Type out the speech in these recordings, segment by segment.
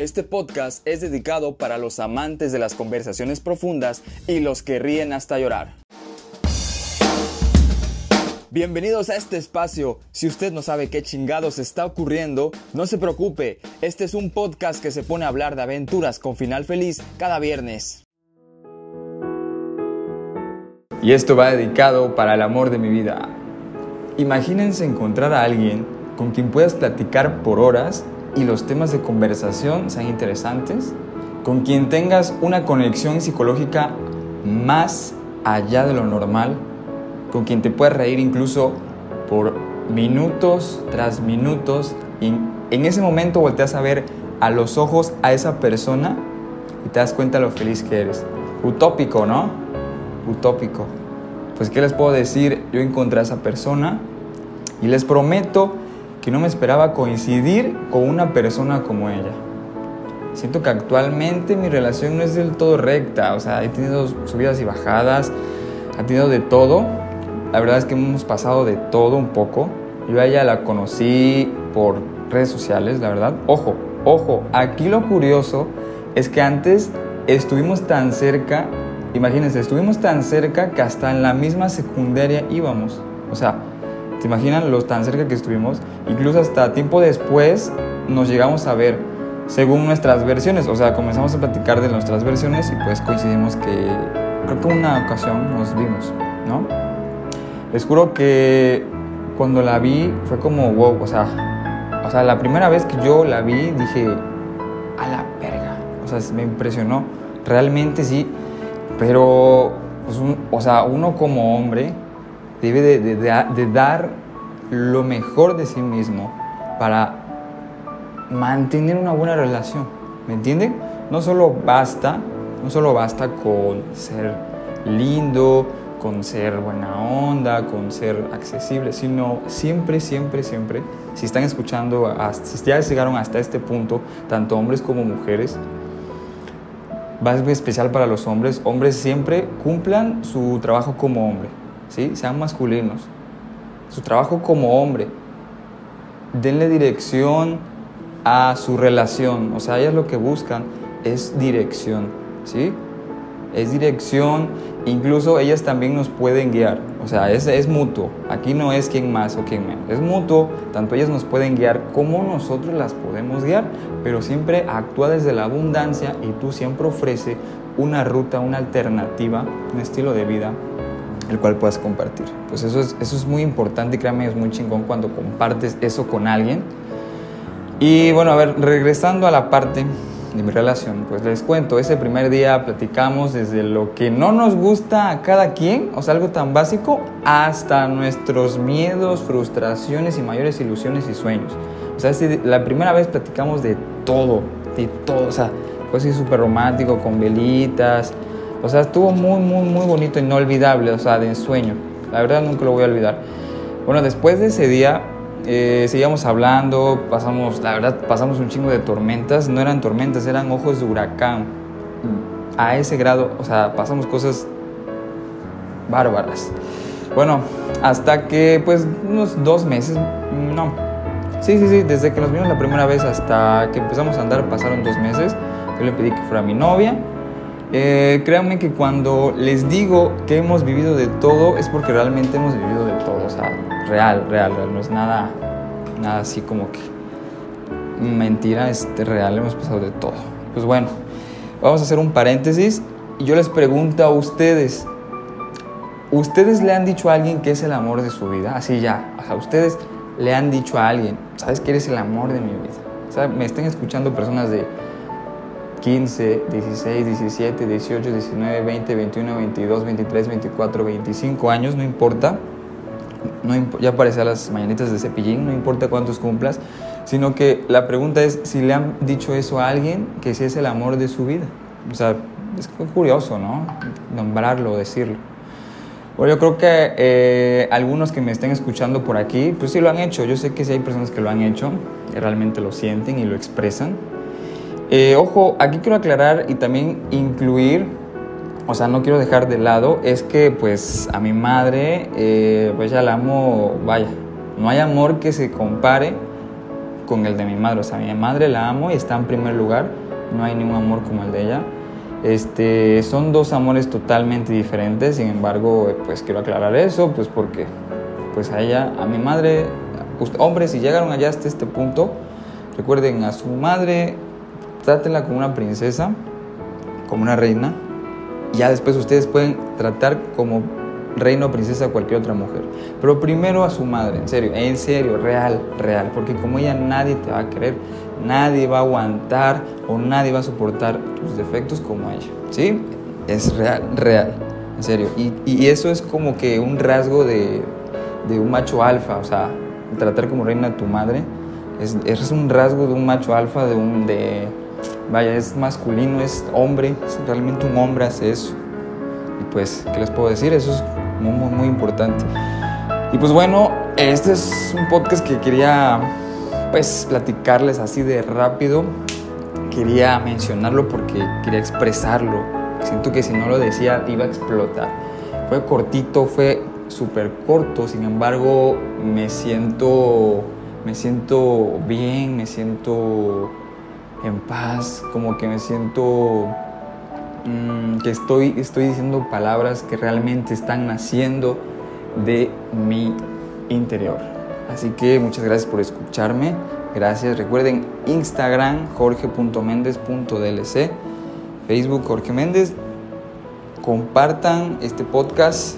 Este podcast es dedicado para los amantes de las conversaciones profundas y los que ríen hasta llorar. Bienvenidos a este espacio. Si usted no sabe qué chingados está ocurriendo, no se preocupe. Este es un podcast que se pone a hablar de aventuras con final feliz cada viernes. Y esto va dedicado para el amor de mi vida. Imagínense encontrar a alguien con quien puedas platicar por horas y los temas de conversación sean interesantes, con quien tengas una conexión psicológica más allá de lo normal, con quien te puedas reír incluso por minutos tras minutos y en ese momento volteas a ver a los ojos a esa persona y te das cuenta lo feliz que eres. Utópico, ¿no? Utópico. Pues ¿qué les puedo decir? Yo encontré a esa persona y les prometo que no me esperaba coincidir con una persona como ella. Siento que actualmente mi relación no es del todo recta, o sea, he tenido subidas y bajadas, ha tenido de todo. La verdad es que hemos pasado de todo un poco. Yo a ella la conocí por redes sociales, la verdad. Ojo, ojo, aquí lo curioso es que antes estuvimos tan cerca, imagínense, estuvimos tan cerca que hasta en la misma secundaria íbamos. O sea, ¿Se imaginan lo tan cerca que estuvimos? Incluso hasta tiempo después nos llegamos a ver según nuestras versiones. O sea, comenzamos a platicar de nuestras versiones y pues coincidimos que creo que una ocasión nos vimos, ¿no? Les juro que cuando la vi fue como wow, o sea, o sea, la primera vez que yo la vi dije, a la verga. O sea, me impresionó. Realmente sí, pero, pues, o sea, uno como hombre debe de, dar lo mejor de sí mismo para mantener una buena relación. ¿Me entienden? No solo basta, no solo basta con ser lindo, con ser buena onda, con ser accesible, sino siempre, siempre, siempre, si están escuchando, si ya llegaron hasta este punto, tanto hombres como mujeres, va a ser especial para los hombres, hombres siempre cumplan su trabajo como hombre. ¿Sí? sean masculinos. Su trabajo como hombre. Denle dirección a su relación. O sea, ellas lo que buscan es dirección. ¿sí? Es dirección. Incluso ellas también nos pueden guiar. O sea, es, es mutuo. Aquí no es quien más o quien menos. Es mutuo. Tanto ellas nos pueden guiar como nosotros las podemos guiar. Pero siempre actúa desde la abundancia y tú siempre ofrece una ruta, una alternativa, un estilo de vida el cual puedas compartir. Pues eso es, eso es muy importante y créanme, es muy chingón cuando compartes eso con alguien. Y bueno, a ver, regresando a la parte de mi relación, pues les cuento, ese primer día platicamos desde lo que no nos gusta a cada quien, o sea, algo tan básico, hasta nuestros miedos, frustraciones y mayores ilusiones y sueños. O sea, la primera vez platicamos de todo, de todo, o sea, fue así súper romántico, con velitas, o sea, estuvo muy, muy, muy bonito, inolvidable, o sea, de ensueño. La verdad nunca lo voy a olvidar. Bueno, después de ese día eh, seguíamos hablando, pasamos, la verdad, pasamos un chingo de tormentas. No eran tormentas, eran ojos de huracán. A ese grado, o sea, pasamos cosas bárbaras. Bueno, hasta que, pues, unos dos meses, no. Sí, sí, sí, desde que nos vimos la primera vez hasta que empezamos a andar pasaron dos meses. Yo le pedí que fuera mi novia eh, créanme que cuando les digo que hemos vivido de todo es porque realmente hemos vivido de todo, o sea, real, real, real, no es nada, nada así como que mentira, es real, hemos pasado de todo. Pues bueno, vamos a hacer un paréntesis y yo les pregunto a ustedes, ¿ustedes le han dicho a alguien que es el amor de su vida? Así ya, o sea, ustedes le han dicho a alguien, ¿sabes que eres el amor de mi vida? O sea, me estén escuchando personas de 15, 16, 17, 18, 19, 20, 21, 22, 23, 24, 25 años, no importa. No ya aparece a las mañanitas de cepillín, no importa cuántos cumplas, sino que la pregunta es si le han dicho eso a alguien que si es el amor de su vida. O sea, es curioso, ¿no? Nombrarlo, decirlo. Bueno, yo creo que eh, algunos que me estén escuchando por aquí, pues sí lo han hecho. Yo sé que sí hay personas que lo han hecho, que realmente lo sienten y lo expresan. Eh, ojo, aquí quiero aclarar y también incluir, o sea, no quiero dejar de lado, es que pues a mi madre, eh, pues ya la amo, vaya, no hay amor que se compare con el de mi madre. O sea, mi madre la amo y está en primer lugar. No hay ningún amor como el de ella. Este, son dos amores totalmente diferentes, sin embargo, pues quiero aclarar eso, pues porque pues a ella, a mi madre, hombres, si llegaron allá hasta este punto, recuerden a su madre, trátenla como una princesa, como una reina, ya después ustedes pueden tratar como reina o princesa a cualquier otra mujer. Pero primero a su madre, en serio, en serio, real, real, porque como ella nadie te va a querer, nadie va a aguantar o nadie va a soportar tus defectos como ella, ¿sí? Es real, real, en serio. Y, y eso es como que un rasgo de, de un macho alfa, o sea, tratar como reina a tu madre, es, es un rasgo de un macho alfa, de un, de, vaya, es masculino, es hombre, es realmente un hombre hace eso. Y pues, ¿qué les puedo decir? Eso es muy, muy, muy importante. Y pues bueno, este es un podcast que quería pues platicarles así de rápido. Quería mencionarlo porque quería expresarlo. Siento que si no lo decía iba a explotar. Fue cortito, fue súper corto, sin embargo me siento, me siento bien, me siento en paz, como que me siento mm, que estoy, estoy diciendo palabras que realmente están naciendo de mi interior. Así que muchas gracias por escucharme. Gracias. Recuerden Instagram jorge.mendez.dlc, Facebook Jorge Méndez. Compartan este podcast.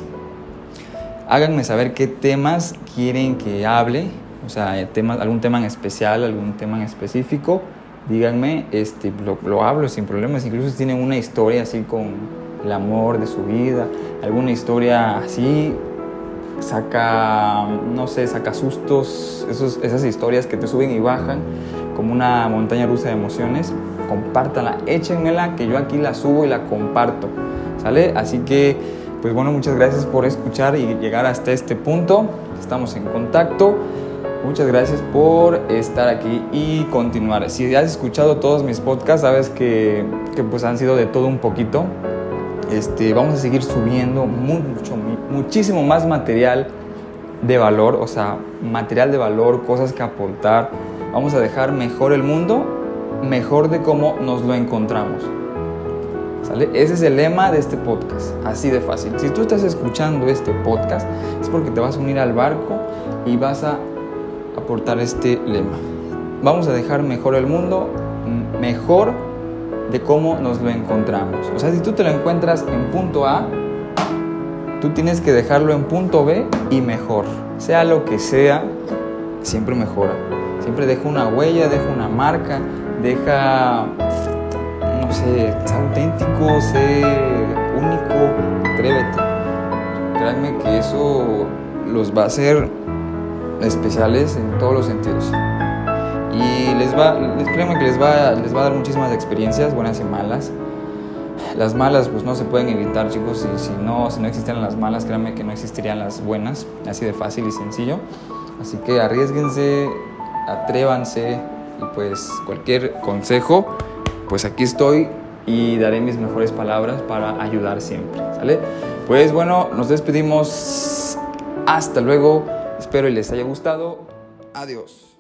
Háganme saber qué temas quieren que hable, o sea, temas, algún tema en especial, algún tema en específico. Díganme, este, lo, lo hablo sin problemas. Incluso si tienen una historia así con el amor de su vida, alguna historia así, saca, no sé, saca sustos, esas historias que te suben y bajan como una montaña rusa de emociones, compártanla, échenmela, que yo aquí la subo y la comparto, ¿sale? Así que, pues bueno, muchas gracias por escuchar y llegar hasta este punto, estamos en contacto. Muchas gracias por estar aquí y continuar. Si has escuchado todos mis podcasts, sabes que, que pues han sido de todo un poquito. Este, vamos a seguir subiendo mucho, muchísimo más material de valor, o sea, material de valor, cosas que aportar. Vamos a dejar mejor el mundo, mejor de cómo nos lo encontramos. ¿Sale? Ese es el lema de este podcast, así de fácil. Si tú estás escuchando este podcast, es porque te vas a unir al barco y vas a aportar este lema. Vamos a dejar mejor el mundo, mejor de cómo nos lo encontramos. O sea, si tú te lo encuentras en punto A, tú tienes que dejarlo en punto B y mejor. Sea lo que sea, siempre mejora. Siempre deja una huella, deja una marca, deja, no sé, sé auténtico, sé único, atrévete. Créanme que eso los va a hacer especiales en todos los sentidos y les va, les, créanme que les va, les va a dar muchísimas experiencias, buenas y malas. Las malas pues no se pueden evitar chicos y si no, si no existieran las malas, créanme que no existirían las buenas, así de fácil y sencillo. Así que arriesguense, atrévanse y pues cualquier consejo, pues aquí estoy y daré mis mejores palabras para ayudar siempre, ¿sale? Pues bueno, nos despedimos, hasta luego, espero les haya gustado, adiós.